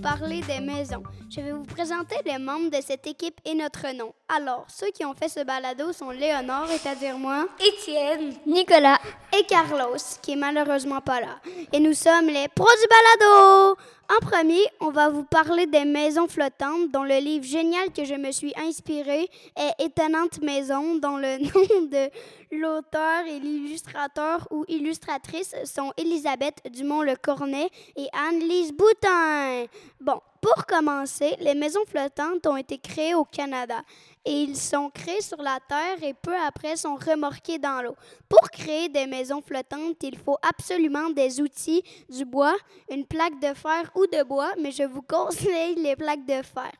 parler des maisons. Je vais vous présenter les membres de cette équipe et notre nom. Alors, ceux qui ont fait ce balado sont Léonore, c'est-à-dire moi, Étienne, Nicolas et Carlos, qui est malheureusement pas là. Et nous sommes les pros du balado! En premier, on va vous parler des maisons flottantes, dont le livre génial que je me suis inspiré est Étonnante maison, dont le nom de l'auteur et l'illustrateur ou illustratrice sont Elisabeth Dumont-Le Cornet et Anne-Lise Boutin. Bon, pour commencer, les maisons flottantes ont été créées au Canada et ils sont créés sur la terre et peu après sont remorqués dans l'eau. Pour créer des maisons flottantes, il faut absolument des outils, du bois, une plaque de fer ou de bois, mais je vous conseille les plaques de fer.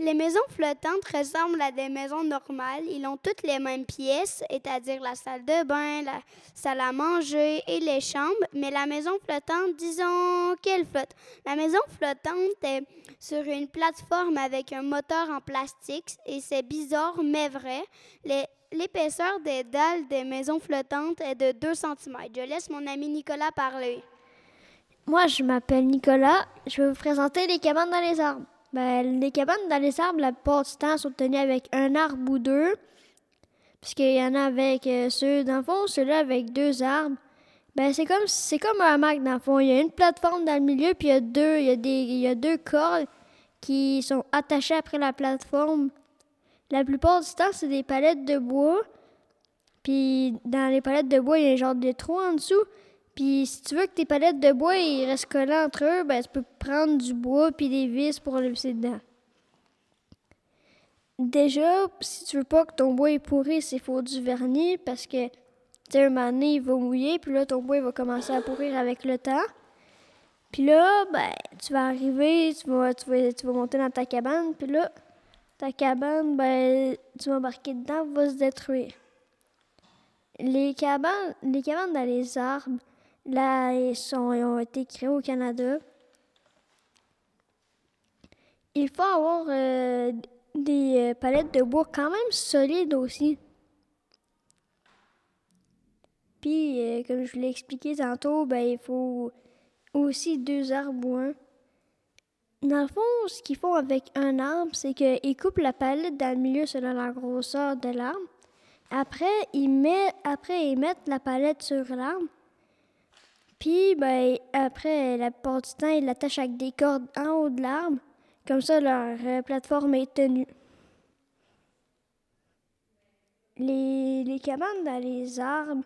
Les maisons flottantes ressemblent à des maisons normales. Ils ont toutes les mêmes pièces, c'est-à-dire la salle de bain, la salle à manger et les chambres. Mais la maison flottante, disons qu'elle flotte. La maison flottante est sur une plateforme avec un moteur en plastique et c'est bizarre mais vrai. L'épaisseur des dalles des maisons flottantes est de 2 cm. Je laisse mon ami Nicolas parler. Moi, je m'appelle Nicolas. Je vais vous présenter les cabanes dans les arbres. Ben, les cabanes dans les arbres, la plupart du temps, sont tenues avec un arbre ou deux. Puisqu'il y en a avec euh, ceux, dans le fond, ceux-là avec deux arbres. Ben, c'est comme, c'est comme un hamac, dans le fond. Il y a une plateforme dans le milieu, puis il y a deux, il y a des, il y a deux cordes qui sont attachées après la plateforme. La plupart du temps, c'est des palettes de bois. Puis dans les palettes de bois, il y a un genre de trou en dessous. Puis si tu veux que tes palettes de bois ils restent collées entre eux, ben tu peux prendre du bois puis des vis pour le visser dedans. Déjà, si tu veux pas que ton bois est pourri, c'est faut du vernis parce que tu sais, un moment donné, il va mouiller, puis là, ton bois il va commencer à pourrir avec le temps. Puis là, ben, tu vas arriver, tu vas, tu vas, tu vas monter dans ta cabane, puis là, ta cabane, ben, tu vas embarquer dedans, va se détruire. Les cabanes, les cabanes dans les arbres, Là, ils, ont été créés au Canada. Il faut avoir euh, des euh, palettes de bois quand même solides aussi. Puis, euh, comme je vous l'ai expliqué tantôt, ben, il faut aussi deux arbres ou un. Dans le fond, ce qu'ils font avec un arbre, c'est qu'ils coupent la palette dans le milieu selon la grosseur de l'arbre. Après, ils mettent la palette sur l'arbre. Puis, ben, après, la plupart du temps, ils l'attachent avec des cordes en haut de l'arbre. Comme ça, leur euh, plateforme est tenue. Les, les cabanes dans les arbres,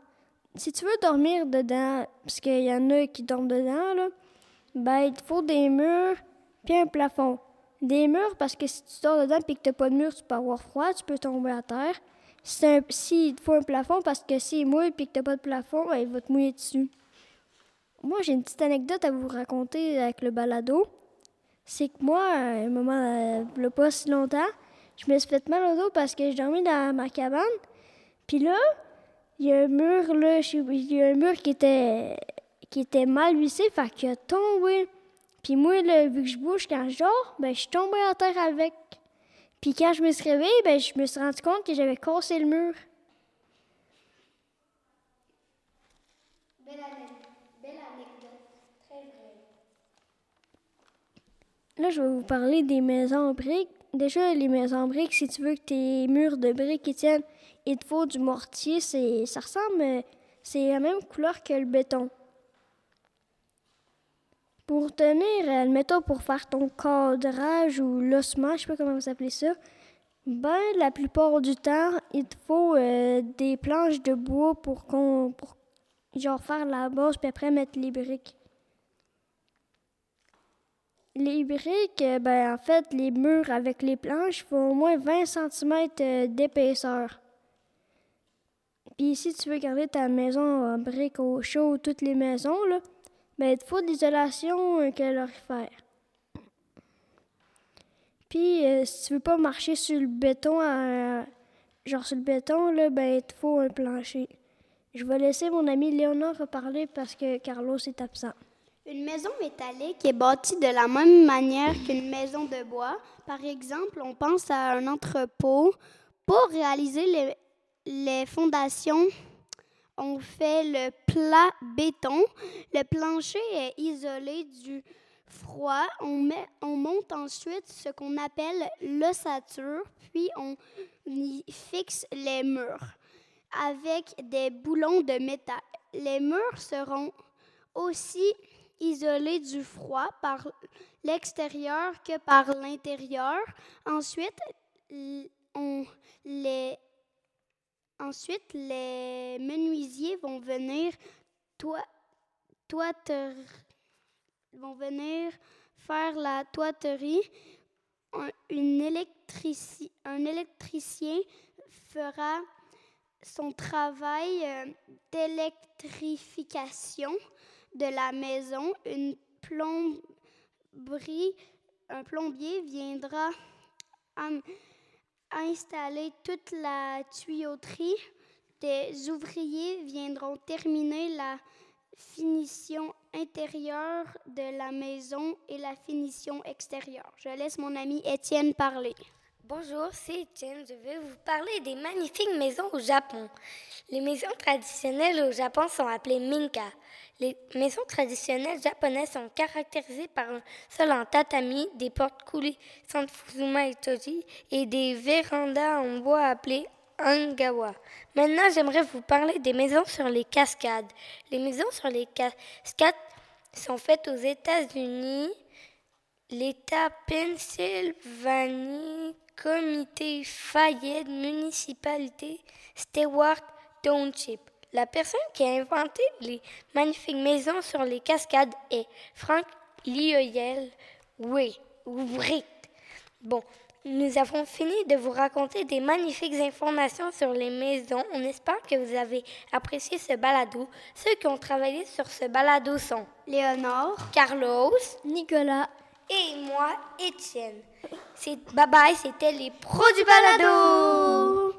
si tu veux dormir dedans, parce qu'il y en a qui dorment dedans, là, ben, il te faut des murs puis un plafond. Des murs, parce que si tu dors dedans et que tu n'as pas de mur, tu peux avoir froid, tu peux tomber à terre. S'il si te faut un plafond, parce que s'il mouille et que tu n'as pas de plafond, ben, il va te mouiller dessus. Moi, j'ai une petite anecdote à vous raconter avec le balado. C'est que moi, un moment, euh, pas si longtemps, je me suis fait mal au dos parce que j'ai dormi dans ma cabane. Puis là, il y a un mur, là, il y a un mur qui était, qui était mal vissé, fait qu'il a tombé. Puis moi, vu que je bouge quand je dors, ben, je suis tombée à terre avec. Puis quand je me suis réveillée, ben, je me suis rendu compte que j'avais cassé le mur. Là, je vais vous parler des maisons en briques. Déjà, les maisons en briques, si tu veux que tes murs de briques tiennent, il te faut du mortier. C'est, ça ressemble, c'est la même couleur que le béton. Pour tenir, admettons, pour faire ton cadrage ou l'ossement, je sais pas comment vous appelez ça, ben, la plupart du temps, il te faut euh, des planches de bois pour qu'on, genre, faire la base, puis après mettre les briques. Les briques, euh, ben, en fait, les murs avec les planches font au moins 20 cm euh, d'épaisseur. Puis si tu veux garder ta maison en briques au chaud, toutes les maisons, là, ben, il te faut d'isolation euh, calorifère. Puis si tu veux pas marcher sur le béton, genre sur le béton, là, ben, il te faut un plancher. Je vais laisser mon ami Léonard reparler parce que Carlos est absent. Une maison métallique est bâtie de la même manière qu'une maison de bois. Par exemple, on pense à un entrepôt. Pour réaliser les, fondations, on fait le plat béton. Le plancher est isolé du froid, on, on monte ensuite ce qu'on appelle l'ossature, puis on y fixe les murs avec des boulons de métal. Les murs seront aussi isolés du froid par l'extérieur que par l'intérieur. Ensuite, les menuisiers vont venir vont venir faire la toiterie. Un électricien fera son travail euh, d'électrification de la maison. Un plombier viendra installer toute la tuyauterie. Des ouvriers viendront terminer la finition intérieure de la maison et la finition extérieure. Je laisse mon ami Étienne parler. Bonjour, c'est Étienne. Je vais vous parler des magnifiques maisons au Japon. Les maisons traditionnelles au Japon sont appelées minka. Les maisons traditionnelles japonaises sont caractérisées par un sol en tatami, des portes coulées sans fuzuma et toji et des vérandas en bois appelées angawa. Maintenant, j'aimerais vous parler des maisons sur les cascades. Les maisons sur les cascades sont faites aux États-Unis, l'État Pennsylvanie, Comité Fayette, Municipalité Stewart Township. La personne qui a inventé les magnifiques maisons sur les cascades est Frank Lioyel Oui, Bon, nous avons fini de vous raconter des magnifiques informations sur les maisons. On espère que vous avez apprécié ce balado. Ceux qui ont travaillé sur ce balado sont Léonore, Carlos, Nicolas et moi, Étienne. Bye bye, c'était les pros du balado.